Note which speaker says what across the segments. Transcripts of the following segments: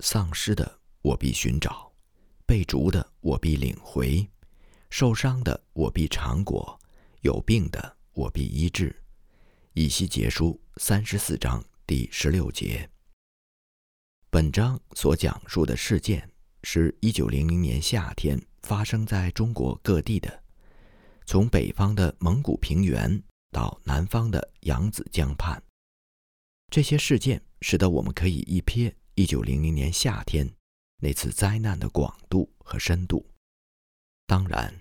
Speaker 1: 丧失的我必寻找，被逐的我必领回，受伤的我必偿果，有病的我必医治。以西结书三十四章第十六节。本章所讲述的事件是一九零零年夏天发生在中国各地的，从北方的蒙古平原到南方的扬子江畔。这些事件使得我们可以一瞥一九零零年夏天那次灾难的广度和深度。当然，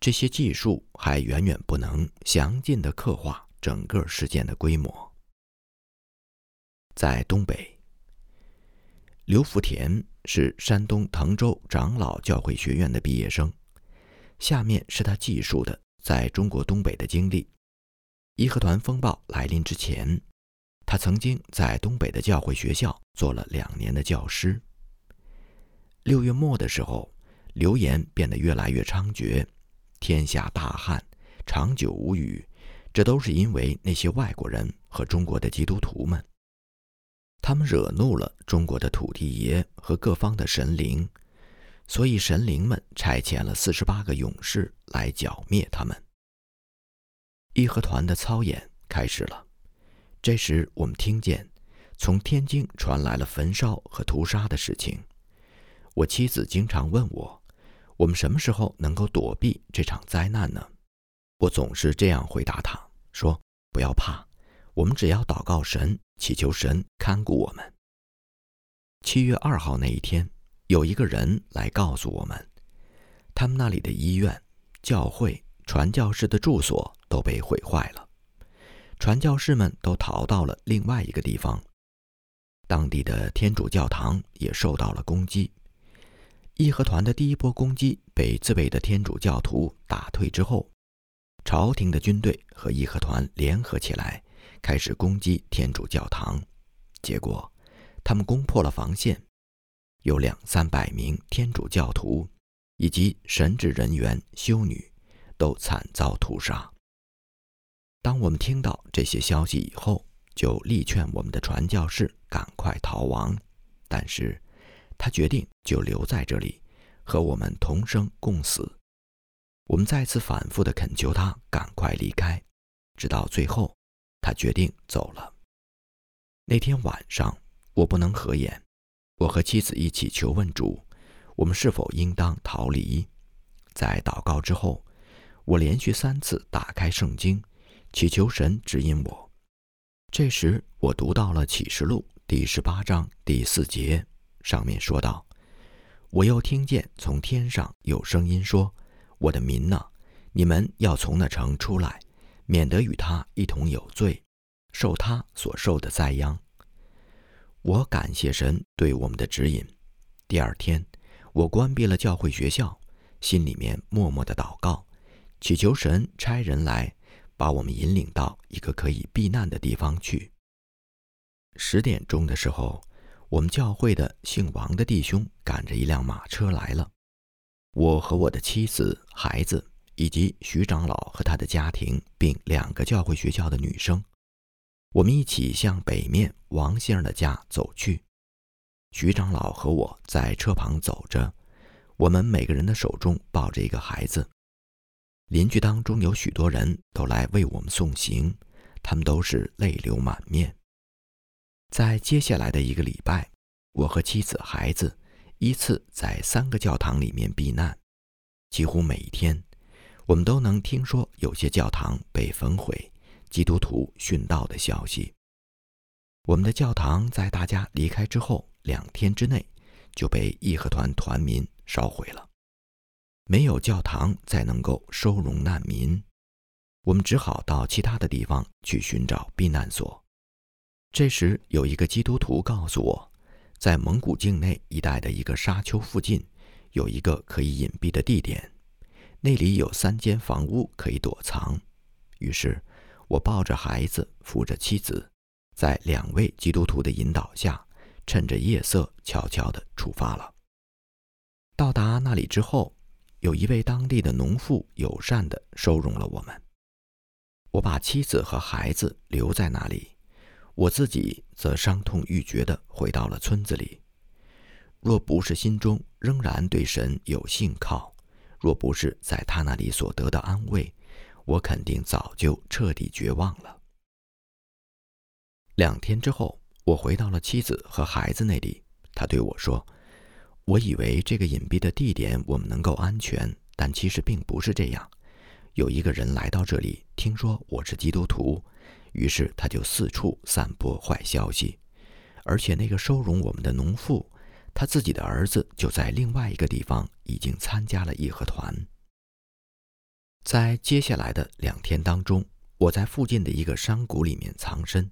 Speaker 1: 这些技术还远远不能详尽地刻画整个事件的规模。在东北。刘福田是山东滕州长老教会学院的毕业生。下面是他记述的在中国东北的经历。义和团风暴来临之前，他曾经在东北的教会学校做了两年的教师。六月末的时候，流言变得越来越猖獗，天下大旱，长久无雨，这都是因为那些外国人和中国的基督徒们。他们惹怒了中国的土地爷和各方的神灵，所以神灵们差遣了四十八个勇士来剿灭他们。义和团的操演开始了。这时，我们听见从天津传来了焚烧和屠杀的事情。我妻子经常问我：“我们什么时候能够躲避这场灾难呢？”我总是这样回答她：“说不要怕，我们只要祷告神。”祈求神看顾我们。七月二号那一天，有一个人来告诉我们，他们那里的医院、教会、传教士的住所都被毁坏了，传教士们都逃到了另外一个地方。当地的天主教堂也受到了攻击。义和团的第一波攻击被自卫的天主教徒打退之后，朝廷的军队和义和团联合起来。开始攻击天主教堂，结果他们攻破了防线，有两三百名天主教徒以及神职人员、修女都惨遭屠杀。当我们听到这些消息以后，就力劝我们的传教士赶快逃亡，但是他决定就留在这里，和我们同生共死。我们再次反复地恳求他赶快离开，直到最后。他决定走了。那天晚上，我不能合眼，我和妻子一起求问主，我们是否应当逃离。在祷告之后，我连续三次打开圣经，祈求神指引我。这时，我读到了启示录第十八章第四节，上面说道：“我又听见从天上有声音说：‘我的民呐，你们要从那城出来。’”免得与他一同有罪，受他所受的灾殃。我感谢神对我们的指引。第二天，我关闭了教会学校，心里面默默的祷告，祈求神差人来把我们引领到一个可以避难的地方去。十点钟的时候，我们教会的姓王的弟兄赶着一辆马车来了，我和我的妻子、孩子。以及徐长老和他的家庭，并两个教会学校的女生，我们一起向北面王先生的家走去。徐长老和我在车旁走着，我们每个人的手中抱着一个孩子。邻居当中有许多人都来为我们送行，他们都是泪流满面。在接下来的一个礼拜，我和妻子、孩子依次在三个教堂里面避难，几乎每一天。我们都能听说有些教堂被焚毁、基督徒殉道的消息。我们的教堂在大家离开之后两天之内就被义和团团民烧毁了，没有教堂再能够收容难民，我们只好到其他的地方去寻找避难所。这时，有一个基督徒告诉我，在蒙古境内一带的一个沙丘附近，有一个可以隐蔽的地点。那里有三间房屋可以躲藏，于是，我抱着孩子，扶着妻子，在两位基督徒的引导下，趁着夜色，悄悄地出发了。到达那里之后，有一位当地的农妇友善地收容了我们。我把妻子和孩子留在那里，我自己则伤痛欲绝地回到了村子里。若不是心中仍然对神有信靠，若不是在他那里所得的安慰，我肯定早就彻底绝望了。两天之后，我回到了妻子和孩子那里。他对我说：“我以为这个隐蔽的地点我们能够安全，但其实并不是这样。有一个人来到这里，听说我是基督徒，于是他就四处散播坏消息。而且那个收容我们的农妇，他自己的儿子就在另外一个地方已经参加了义和团。在接下来的两天当中，我在附近的一个山谷里面藏身。”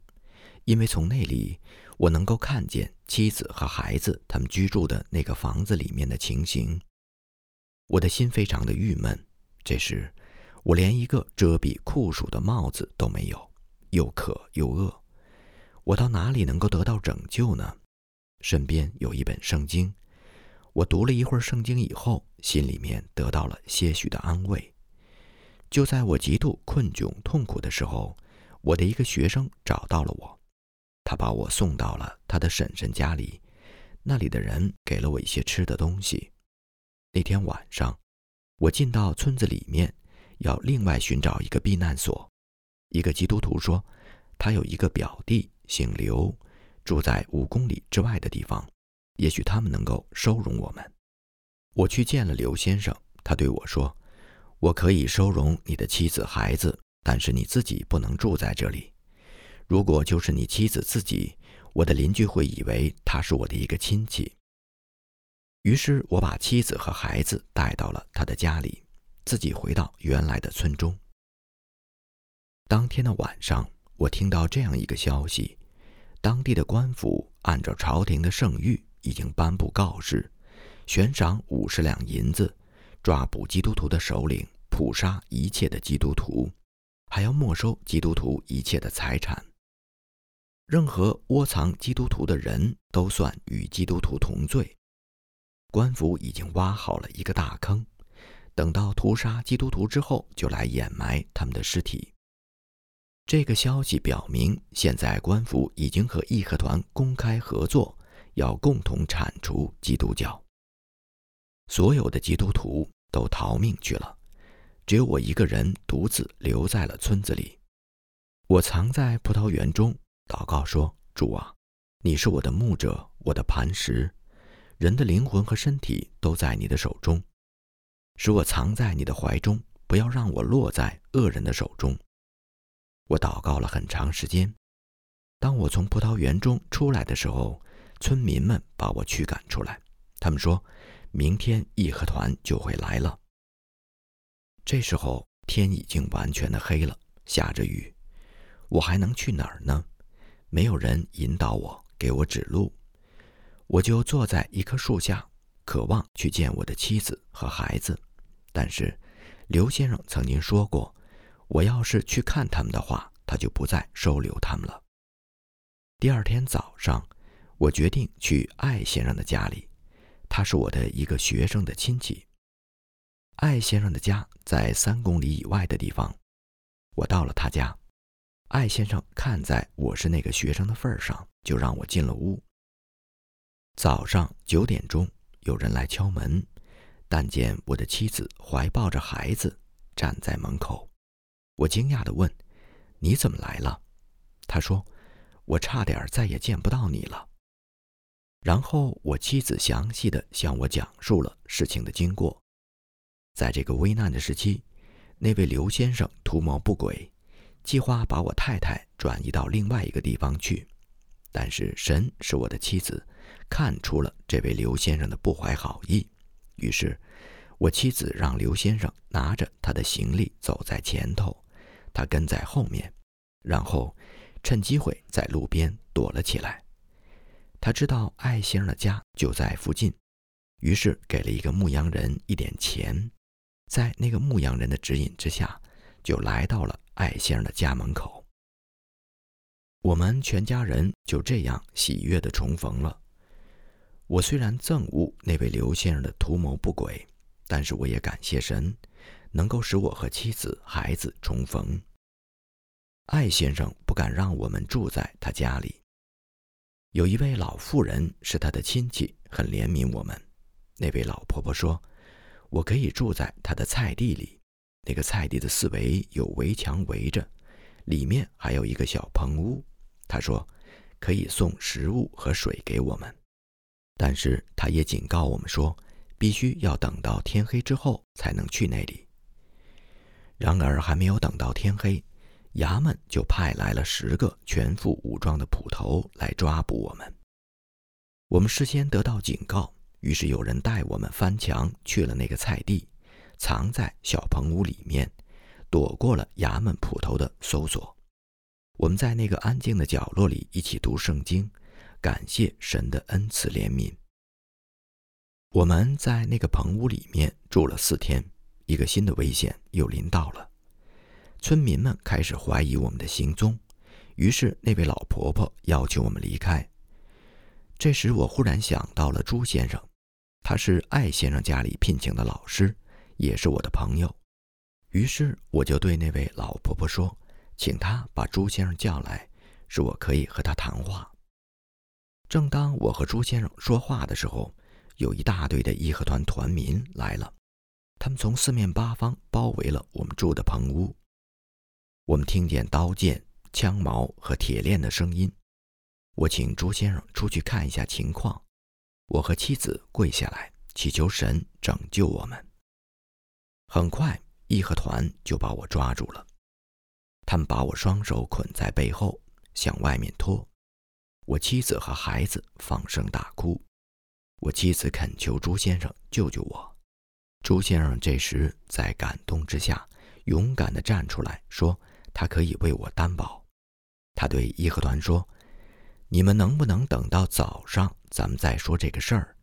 Speaker 1: 因为从那里，我能够看见妻子和孩子他们居住的那个房子里面的情形，我的心非常的郁闷。这时，我连一个遮蔽酷暑的帽子都没有，又渴又饿，我到哪里能够得到拯救呢？身边有一本圣经，我读了一会儿圣经以后，心里面得到了些许的安慰。就在我极度困窘痛苦的时候，我的一个学生找到了我。他把我送到了他的婶婶家里，那里的人给了我一些吃的东西。那天晚上，我进到村子里面，要另外寻找一个避难所。一个基督徒说，他有一个表弟姓刘，住在五公里之外的地方，也许他们能够收容我们。我去见了刘先生，他对我说：“我可以收容你的妻子孩子，但是你自己不能住在这里。”如果就是你妻子自己，我的邻居会以为他是我的一个亲戚。于是我把妻子和孩子带到了他的家里，自己回到原来的村中。当天的晚上，我听到这样一个消息：当地的官府按照朝廷的圣谕，已经颁布告示，悬赏五十两银子，抓捕基督徒的首领，捕杀一切的基督徒，还要没收基督徒一切的财产。任何窝藏基督徒的人都算与基督徒同罪。官府已经挖好了一个大坑，等到屠杀基督徒之后，就来掩埋他们的尸体。这个消息表明，现在官府已经和义和团公开合作，要共同铲除基督教。所有的基督徒都逃命去了，只有我一个人独自留在了村子里。我藏在葡萄园中。祷告说：“主啊，你是我的牧者，我的磐石，人的灵魂和身体都在你的手中，使我藏在你的怀中，不要让我落在恶人的手中。”我祷告了很长时间。当我从葡萄园中出来的时候，村民们把我驱赶出来。他们说：“明天义和团就会来了。”这时候天已经完全的黑了，下着雨，我还能去哪儿呢？没有人引导我，给我指路，我就坐在一棵树下，渴望去见我的妻子和孩子。但是，刘先生曾经说过，我要是去看他们的话，他就不再收留他们了。第二天早上，我决定去艾先生的家里，他是我的一个学生的亲戚。艾先生的家在三公里以外的地方，我到了他家。艾先生看在我是那个学生的份上，就让我进了屋。早上九点钟，有人来敲门，但见我的妻子怀抱着孩子站在门口。我惊讶地问：“你怎么来了？”他说：“我差点再也见不到你了。”然后我妻子详细的向我讲述了事情的经过。在这个危难的时期，那位刘先生图谋不轨。计划把我太太转移到另外一个地方去，但是神是我的妻子，看出了这位刘先生的不怀好意，于是，我妻子让刘先生拿着他的行李走在前头，他跟在后面，然后趁机会在路边躲了起来。他知道艾先生的家就在附近，于是给了一个牧羊人一点钱，在那个牧羊人的指引之下，就来到了。艾先生的家门口，我们全家人就这样喜悦的重逢了。我虽然憎恶那位刘先生的图谋不轨，但是我也感谢神，能够使我和妻子、孩子重逢。艾先生不敢让我们住在他家里，有一位老妇人是他的亲戚，很怜悯我们。那位老婆婆说：“我可以住在她的菜地里，那个菜地的四围有围墙围着，里面还有一个小棚屋。”他说：“可以送食物和水给我们。”但是他也警告我们说，必须要等到天黑之后才能去那里。然而还没有等到天黑，衙门就派来了十个全副武装的捕头来抓捕我们。我们事先得到警告，于是有人带我们翻墙去了那个菜地，藏在小棚屋里面，躲过了衙门捕头的搜索。我们在那个安静的角落里一起读圣经，感谢神的恩赐怜悯。我们在那个棚屋里面住了四天。一个新的危险又临到了，村民们开始怀疑我们的行踪，于是那位老婆婆要求我们离开。这时，我忽然想到了朱先生，他是艾先生家里聘请的老师，也是我的朋友。于是，我就对那位老婆婆说：“请她把朱先生叫来，使我可以和他谈话。”正当我和朱先生说话的时候，有一大队的义和团团民来了。他们从四面八方包围了我们住的棚屋。我们听见刀剑、枪矛和铁链的声音。我请朱先生出去看一下情况。我和妻子跪下来祈求神拯救我们。很快，义和团就把我抓住了。他们把我双手捆在背后，向外面拖。我妻子和孩子放声大哭。我妻子恳求朱先生救救我。朱先生这时在感动之下，勇敢地站出来说：“他可以为我担保。”他对义和团说：“你们能不能等到早上，咱们再说这个事儿？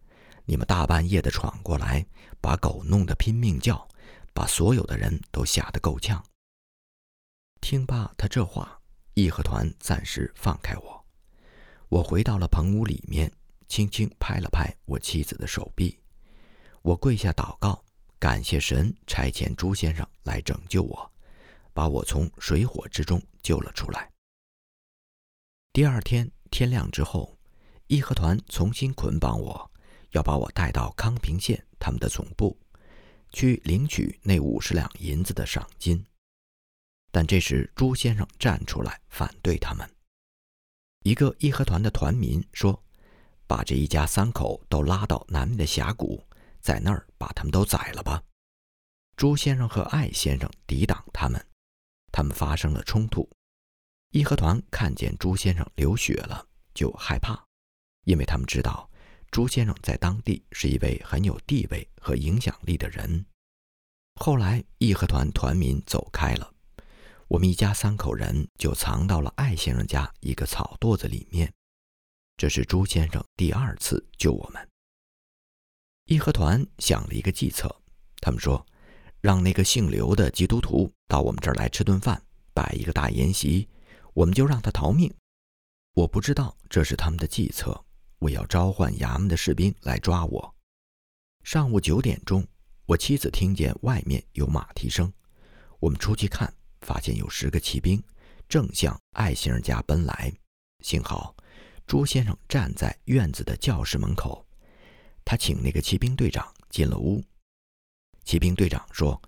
Speaker 1: 你们大半夜的闯过来，把狗弄得拼命叫，把所有的人都吓得够呛。”听罢他这话，义和团暂时放开我。我回到了棚屋里面，轻轻拍了拍我妻子的手臂，我跪下祷告。感谢神差遣朱先生来拯救我，把我从水火之中救了出来。第二天天亮之后，义和团重新捆绑我，要把我带到康平县他们的总部，去领取那五十两银子的赏金。但这时朱先生站出来反对他们。一个义和团的团民说：“把这一家三口都拉到南面的峡谷。”在那儿把他们都宰了吧！朱先生和艾先生抵挡他们，他们发生了冲突。义和团看见朱先生流血了，就害怕，因为他们知道朱先生在当地是一位很有地位和影响力的人。后来义和团团民走开了，我们一家三口人就藏到了艾先生家一个草垛子里面。这是朱先生第二次救我们。义和团想了一个计策，他们说：“让那个姓刘的基督徒到我们这儿来吃顿饭，摆一个大筵席，我们就让他逃命。”我不知道这是他们的计策。我要召唤衙门的士兵来抓我。上午九点钟，我妻子听见外面有马蹄声，我们出去看，发现有十个骑兵正向艾先生家奔来。幸好朱先生站在院子的教室门口。他请那个骑兵队长进了屋。骑兵队长说：“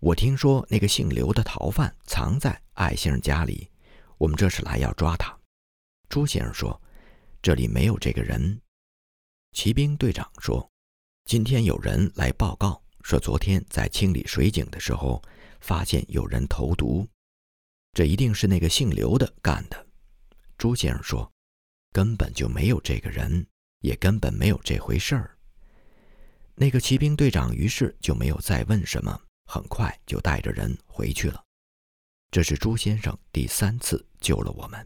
Speaker 1: 我听说那个姓刘的逃犯藏在艾先生家里，我们这是来要抓他。”朱先生说：“这里没有这个人。”骑兵队长说：“今天有人来报告说，昨天在清理水井的时候，发现有人投毒，这一定是那个姓刘的干的。”朱先生说：“根本就没有这个人。”也根本没有这回事儿。那个骑兵队长于是就没有再问什么，很快就带着人回去了。这是朱先生第三次救了我们，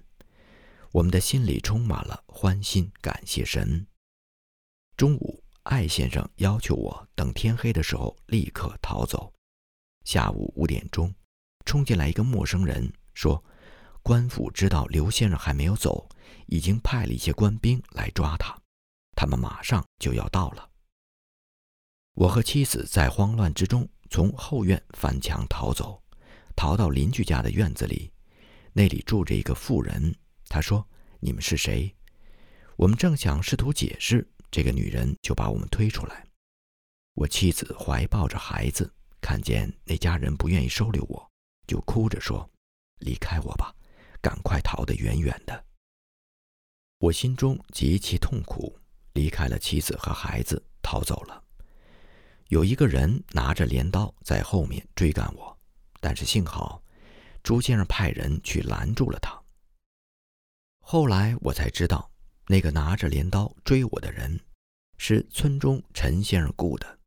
Speaker 1: 我们的心里充满了欢欣，感谢神。中午，艾先生要求我等天黑的时候立刻逃走。下午五点钟，冲进来一个陌生人，说：“官府知道刘先生还没有走，已经派了一些官兵来抓他。”他们马上就要到了。我和妻子在慌乱之中从后院翻墙逃走，逃到邻居家的院子里，那里住着一个妇人。他说：“你们是谁？”我们正想试图解释，这个女人就把我们推出来。我妻子怀抱着孩子，看见那家人不愿意收留我，就哭着说：“离开我吧，赶快逃得远远的。”我心中极其痛苦，离开了妻子和孩子，逃走了。有一个人拿着镰刀在后面追赶我，但是幸好，朱先生派人去拦住了他。后来我才知道，那个拿着镰刀追我的人，是村中陈先生雇的。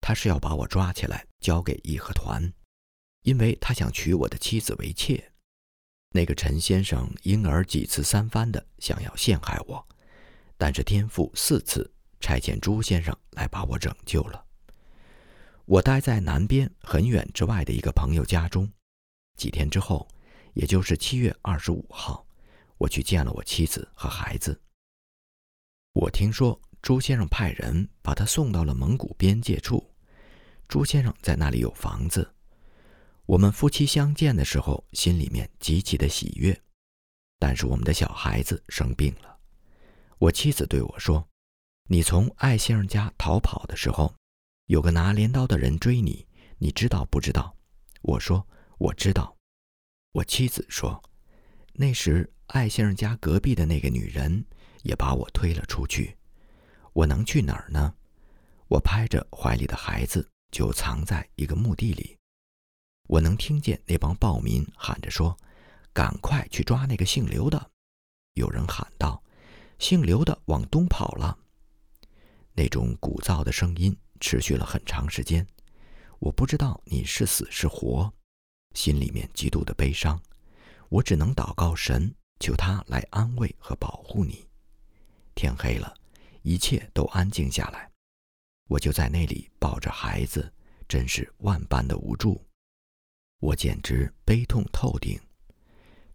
Speaker 1: 他是要把我抓起来交给义和团，因为他想娶我的妻子为妾。那个陈先生因而几次三番的想要陷害我，但是天父四次差遣朱先生来把我拯救了。我待在南边很远之外的一个朋友家中，几天之后，也就是七月二十五号。我去见了我妻子和孩子。我听说朱先生派人把他送到了蒙古边界处。朱先生在那里有房子。我们夫妻相见的时候，心里面极其的喜悦。但是我们的小孩子生病了。我妻子对我说：“你从艾先生家逃跑的时候，有个拿镰刀的人追你，你知道不知道？”我说：“我知道。”我妻子说：“那时。”艾先生家隔壁的那个女人也把我推了出去，我能去哪儿呢？我拍着怀里的孩子就藏在一个墓地里。我能听见那帮暴民喊着说：“赶快去抓那个姓刘的！”有人喊道：“姓刘的往东跑了。”那种鼓噪的声音持续了很长时间。我不知道你是死是活，心里面极度的悲伤。我只能祷告神。求他来安慰和保护你。天黑了，一切都安静下来，我就在那里抱着孩子，真是万般的无助，我简直悲痛透顶。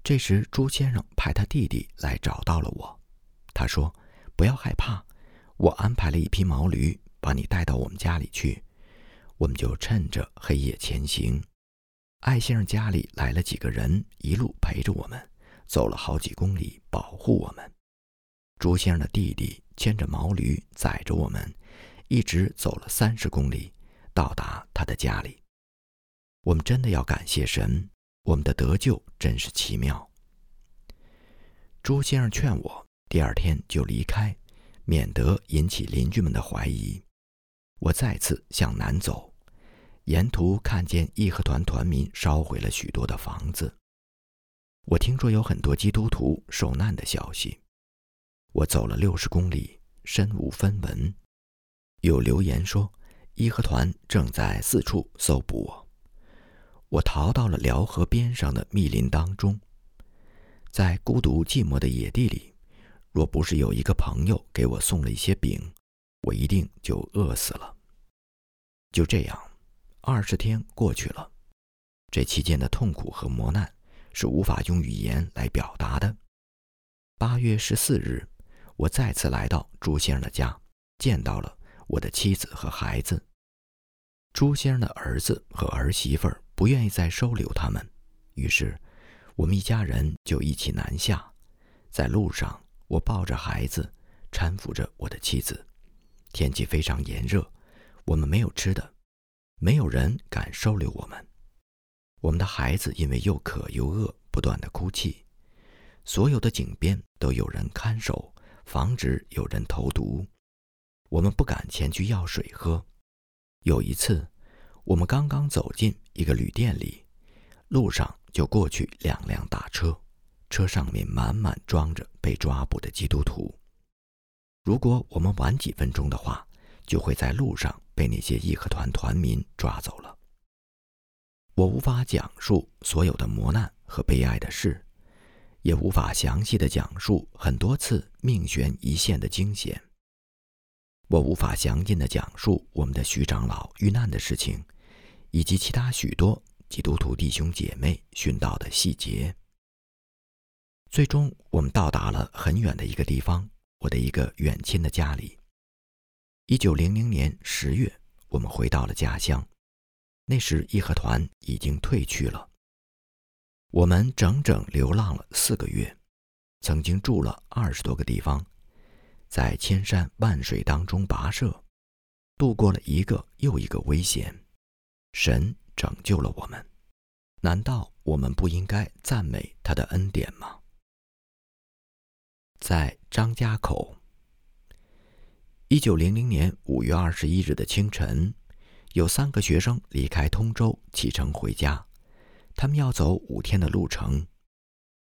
Speaker 1: 这时，朱先生派他弟弟来找到了我，他说：“不要害怕，我安排了一匹毛驴，把你带到我们家里去。”我们就趁着黑夜前行。艾先生家里来了几个人，一路陪着我们。走了好几公里，保护我们。朱先生的弟弟牵着毛驴，载着我们，一直走了三十公里，到达他的家里。我们真的要感谢神，我们的得救真是奇妙。朱先生劝我第二天就离开，免得引起邻居们的怀疑。我再次向南走，沿途看见义和团团民烧毁了许多的房子。我听说有很多基督徒受难的消息。我走了六十公里，身无分文。有留言说，义和团正在四处搜捕我。我逃到了辽河边上的密林当中，在孤独寂寞的野地里，若不是有一个朋友给我送了一些饼，我一定就饿死了。就这样，二十天过去了，这期间的痛苦和磨难。是无法用语言来表达的。八月十四日，我再次来到朱先生的家，见到了我的妻子和孩子。朱先生的儿子和儿媳妇儿不愿意再收留他们，于是我们一家人就一起南下。在路上，我抱着孩子，搀扶着我的妻子。天气非常炎热，我们没有吃的，没有人敢收留我们。我们的孩子因为又渴又饿，不断的哭泣。所有的井边都有人看守，防止有人投毒。我们不敢前去要水喝。有一次，我们刚刚走进一个旅店里，路上就过去两辆大车，车上面满满装着被抓捕的基督徒。如果我们晚几分钟的话，就会在路上被那些义和团团民抓走了。我无法讲述所有的磨难和悲哀的事，也无法详细的讲述很多次命悬一线的惊险。我无法详尽的讲述我们的徐长老遇难的事情，以及其他许多基督徒弟兄姐妹殉道的细节。最终，我们到达了很远的一个地方，我的一个远亲的家里。一九零零年十月，我们回到了家乡。那时义和团已经退去了。我们整整流浪了四个月，曾经住了二十多个地方。在千山万水当中跋涉，度过了一个又一个危险，神拯救了我们。难道我们不应该赞美他的恩典吗？在张家口，一九零零年五月二十一日的清晨，有三个学生离开通州启程回家，他们要走五天的路程。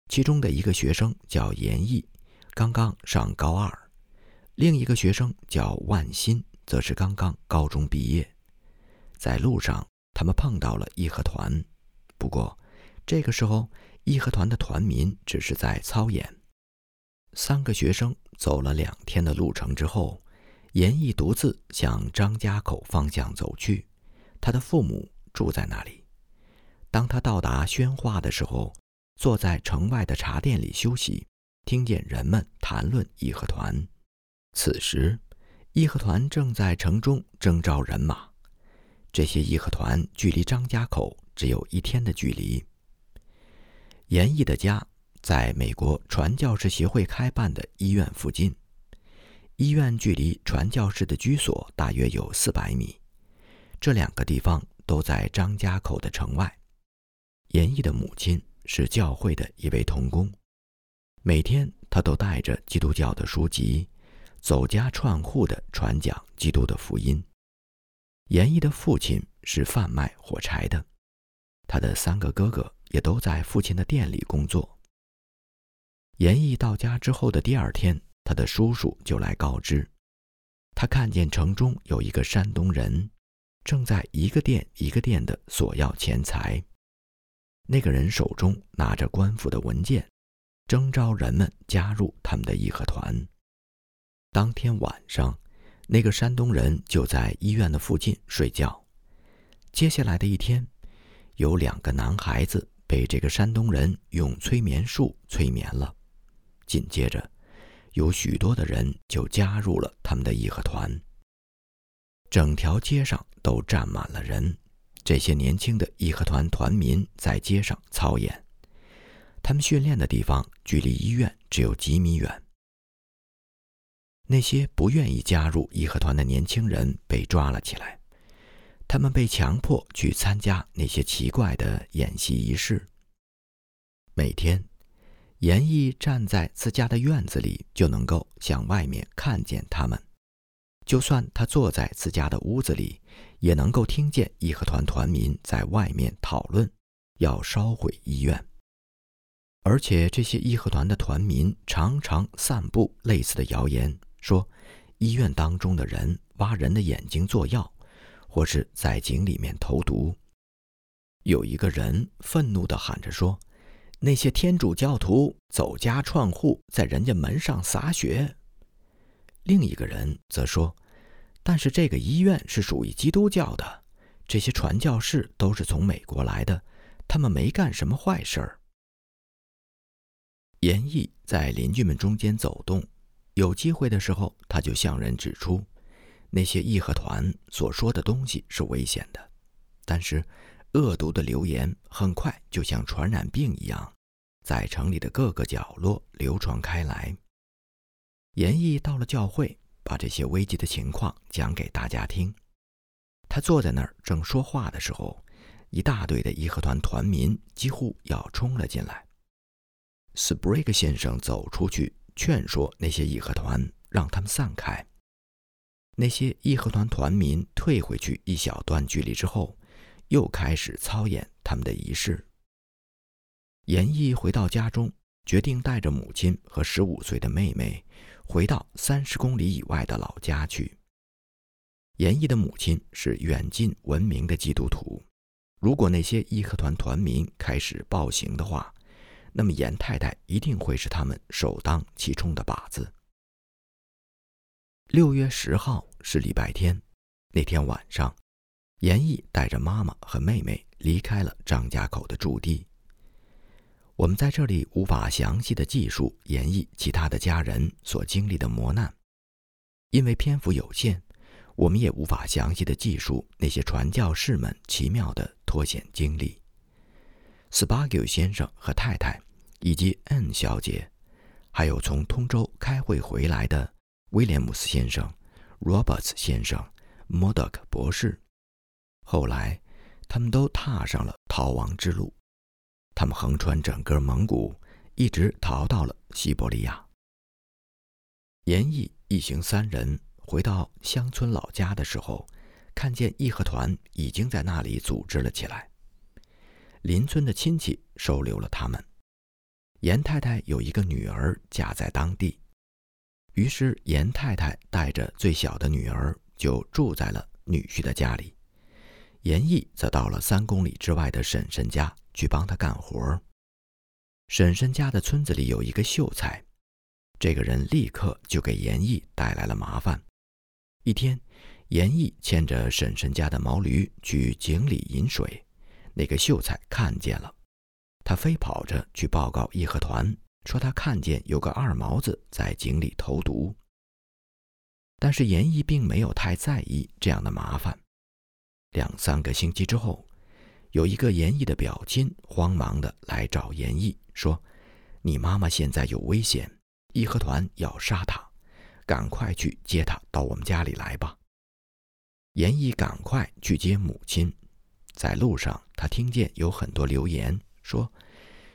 Speaker 1: 其中的一个学生叫严毅，刚刚上高二；另一个学生叫万新，则是刚刚高中毕业。在路上，他们碰到了义和团。不过，这个时候，义和团的团民只是在操演。三个学生走了两天的路程之后，严毅独自向张家口方向走去。他的父母住在那里。当他到达宣化的时候，坐在城外的茶店里休息，听见人们谈论义和团。此时，义和团正在城中征召人马。这些义和团距离张家口。只有一天的距离。严毅的家在美国传教士协会开办的医院附近，医院距离传教士的居所大约有四百米。这两个地方都在张家口的城外。严毅的母亲是教会的一位童工，每天他都带着基督教的书籍，走家串户的传讲基督的福音。严毅的父亲是贩卖火柴的。他的三个哥哥也都在父亲的店里工作。严毅到家之后的第二天，他的叔叔就来告知，他看见城中有一个山东人，正在一个店一个店的索要钱财。那个人手中拿着官府的文件，征召人们加入他们的义和团。当天晚上，那个山东人就在医院的附近睡觉。接下来的一天。有两个男孩子被这个山东人用催眠术催眠了，紧接着，有许多的人就加入了他们的义和团。整条街上都站满了人，这些年轻的义和团团民在街上操演。他们训练的地方距离医院只有几米远。那些不愿意加入义和团的年轻人被抓了起来。他们被强迫去参加那些奇怪的演习仪式。每天，严毅站在自家的院子里，就能够向外面看见他们；就算他坐在自家的屋子里，也能够听见义和团团民在外面讨论要烧毁医院。而且，这些义和团的团民常常散布类似的谣言，说医院当中的人挖人的眼睛做药。或是在井里面投毒。有一个人愤怒地喊着说：“那些天主教徒走家串户，在人家门上洒血。”另一个人则说：“但是这个医院是属于基督教的，这些传教士都是从美国来的，他们没干什么坏事儿。”严毅在邻居们中间走动，有机会的时候，他就向人指出。那些义和团所说的东西是危险的，但是恶毒的流言很快就像传染病一样，在城里的各个角落流传开来。严毅到了教会，把这些危机的情况讲给大家听。他坐在那儿正说话的时候，一大堆的义和团团民几乎要冲了进来。斯布瑞克先生走出去劝说那些义和团，让他们散开。那些义和团团民退回去一小段距离之后，又开始操演他们的仪式。严毅回到家中，决定带着母亲和十五岁的妹妹回到三十公里以外的老家去。严毅的母亲是远近闻名的基督徒，如果那些义和团团民开始暴行的话，那么严太太一定会是他们首当其冲的靶子。六月十号是礼拜天，那天晚上，严毅带着妈妈和妹妹离开了张家口的驻地。我们在这里无法详细的记述严毅其他的家人所经历的磨难，因为篇幅有限，我们也无法详细的记述那些传教士们奇妙的脱险经历。斯巴格先生和太太，以及 N 小姐，还有从通州开会回来的。威廉姆斯先生、Roberts 先生、Murdoch 博士。后来，他们都踏上了逃亡之路。他们横穿整个蒙古，一直逃到了西伯利亚。严毅一行三人回到乡村老家的时候，看见义和团已经在那里组织了起来。邻村的亲戚收留了他们。严太太有一个女儿嫁在当地，于是严太太带着最小的女儿就住在了女婿的家里。严毅则到了三公里之外的婶婶家去帮他干活。婶婶家的村子里有一个秀才，这个人立刻就给严毅带来了麻烦。一天，严毅牵着婶婶家的毛驴去井里饮水，那个秀才看见了，他飞跑着去报告义和团，说他看见有个二毛子在井里投毒。但是严毅并没有太在意这样的麻烦。两三个星期之后，有一个严毅的表亲慌忙的来找严毅，说：“你妈妈现在有危险，义和团要杀她，赶快去接她到我们家里来吧。”严毅赶快去接母亲，在路上他听见有很多流言，说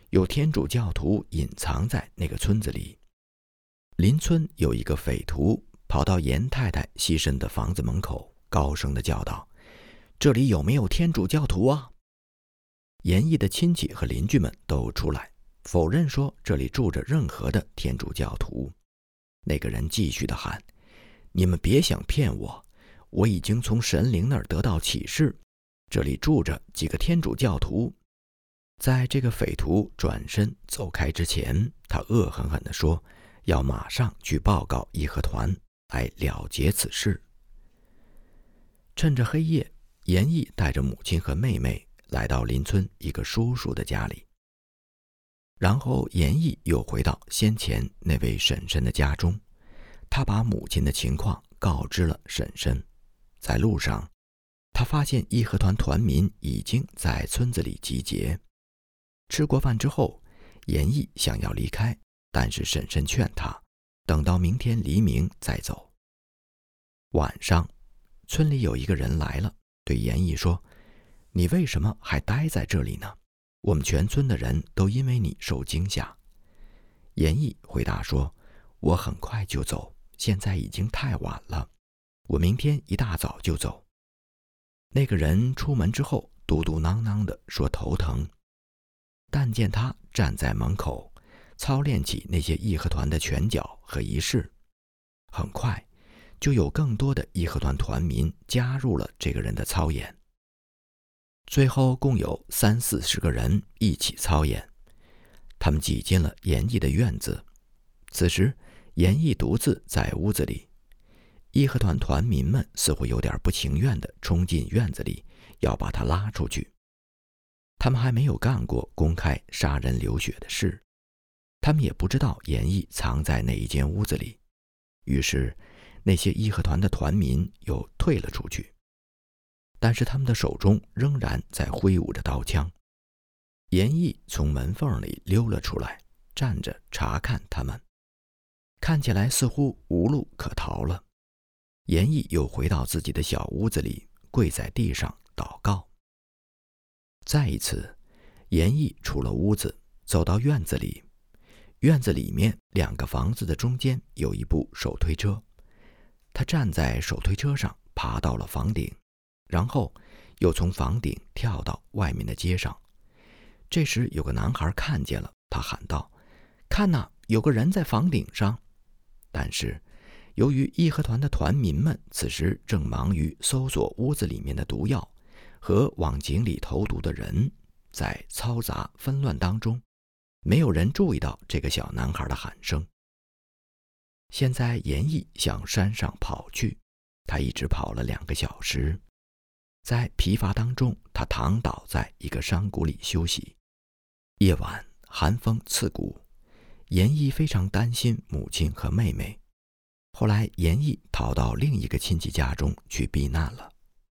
Speaker 1: 有天主教徒隐藏在那个村子里。邻村有一个匪徒跑到严太太栖身的房子门口，高声的叫道。这里有没有天主教徒啊？严毅的亲戚和邻居们都出来否认说这里住着任何的天主教徒。那个人继续的喊：“你们别想骗我，我已经从神灵那儿得到启示，这里住着几个天主教徒。”在这个匪徒转身走开之前，他恶狠狠地说：“要马上去报告义和团，来了结此事。”趁着黑夜。严毅带着母亲和妹妹来到邻村一个叔叔的家里，然后严毅又回到先前那位婶婶的家中，他把母亲的情况告知了婶婶。在路上，他发现义和团团民已经在村子里集结。吃过饭之后，严毅想要离开，但是婶婶劝他，等到明天黎明再走。晚上，村里有一个人来了。对严毅说：“你为什么还待在这里呢？我们全村的人都因为你受惊吓。”严毅回答说：“我很快就走，现在已经太晚了。我明天一大早就走。”那个人出门之后，嘟嘟囔囔地说头疼，但见他站在门口，操练起那些义和团的拳脚和仪式，很快。就有更多的义和团团民加入了这个人的操演。最后共有三四十个人一起操演，他们挤进了严毅的院子。此时，严毅独自在屋子里，义和团团民们似乎有点不情愿地冲进院子里，要把他拉出去。他们还没有干过公开杀人流血的事，他们也不知道严毅藏在哪一间屋子里，于是。那些义和团的团民又退了出去，但是他们的手中仍然在挥舞着刀枪。严毅从门缝里溜了出来，站着查看他们，看起来似乎无路可逃了。严毅又回到自己的小屋子里，跪在地上祷告。再一次，严毅出了屋子，走到院子里。院子里面两个房子的中间有一部手推车。他站在手推车上，爬到了房顶，然后又从房顶跳到外面的街上。这时，有个男孩看见了，他喊道：“看呐，有个人在房顶上！”但是，由于义和团的团民们此时正忙于搜索屋子里面的毒药和往井里投毒的人，在嘈杂纷乱当中，没有人注意到这个小男孩的喊声。现在严毅向山上跑去，他一直跑了两个小时，在疲乏当中，他躺倒在一个山谷里休息。夜晚寒风刺骨，严毅非常担心母亲和妹妹。后来，严毅逃到另一个亲戚家中去避难了。